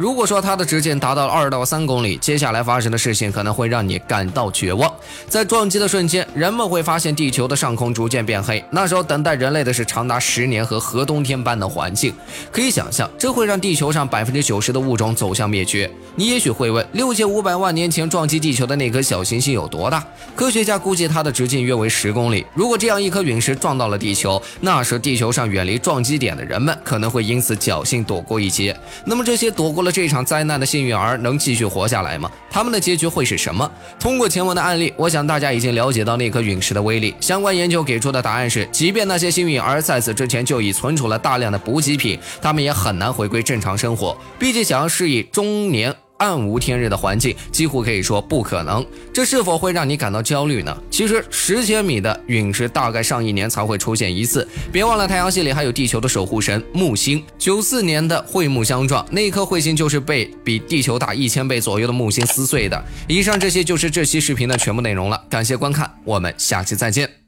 如果说它的直径达到了二到三公里，接下来发生的事情可能会让你感到绝望。在撞击的瞬间，人们会发现地球的上空逐渐变黑，那时候等待人类的是长达十年和核冬天般的环境。可以想象，这会让地球上百分之九十的物种走向灭绝。你也许会问，六千五百万年前撞击地球的那颗小行星有多大？科学家估计它的直径约为十公里。如果这样一颗陨石撞到了地球，那时地球上远离撞击点的人们可能会因此侥幸躲过一劫。那么这些躲过了这场灾难的幸运儿能继续活下来吗？他们的结局会是什么？通过前文的案例，我想大家已经了解到那颗陨石的威力。相关研究给出的答案是，即便那些幸运儿在此之前就已存储了大量的补给品，他们也很难回归正常生活。毕竟，想要适应中年。暗无天日的环境几乎可以说不可能，这是否会让你感到焦虑呢？其实十千米的陨石大概上亿年才会出现一次。别忘了，太阳系里还有地球的守护神木星。九四年的彗木相撞，那一颗彗星就是被比地球大一千倍左右的木星撕碎的。以上这些就是这期视频的全部内容了，感谢观看，我们下期再见。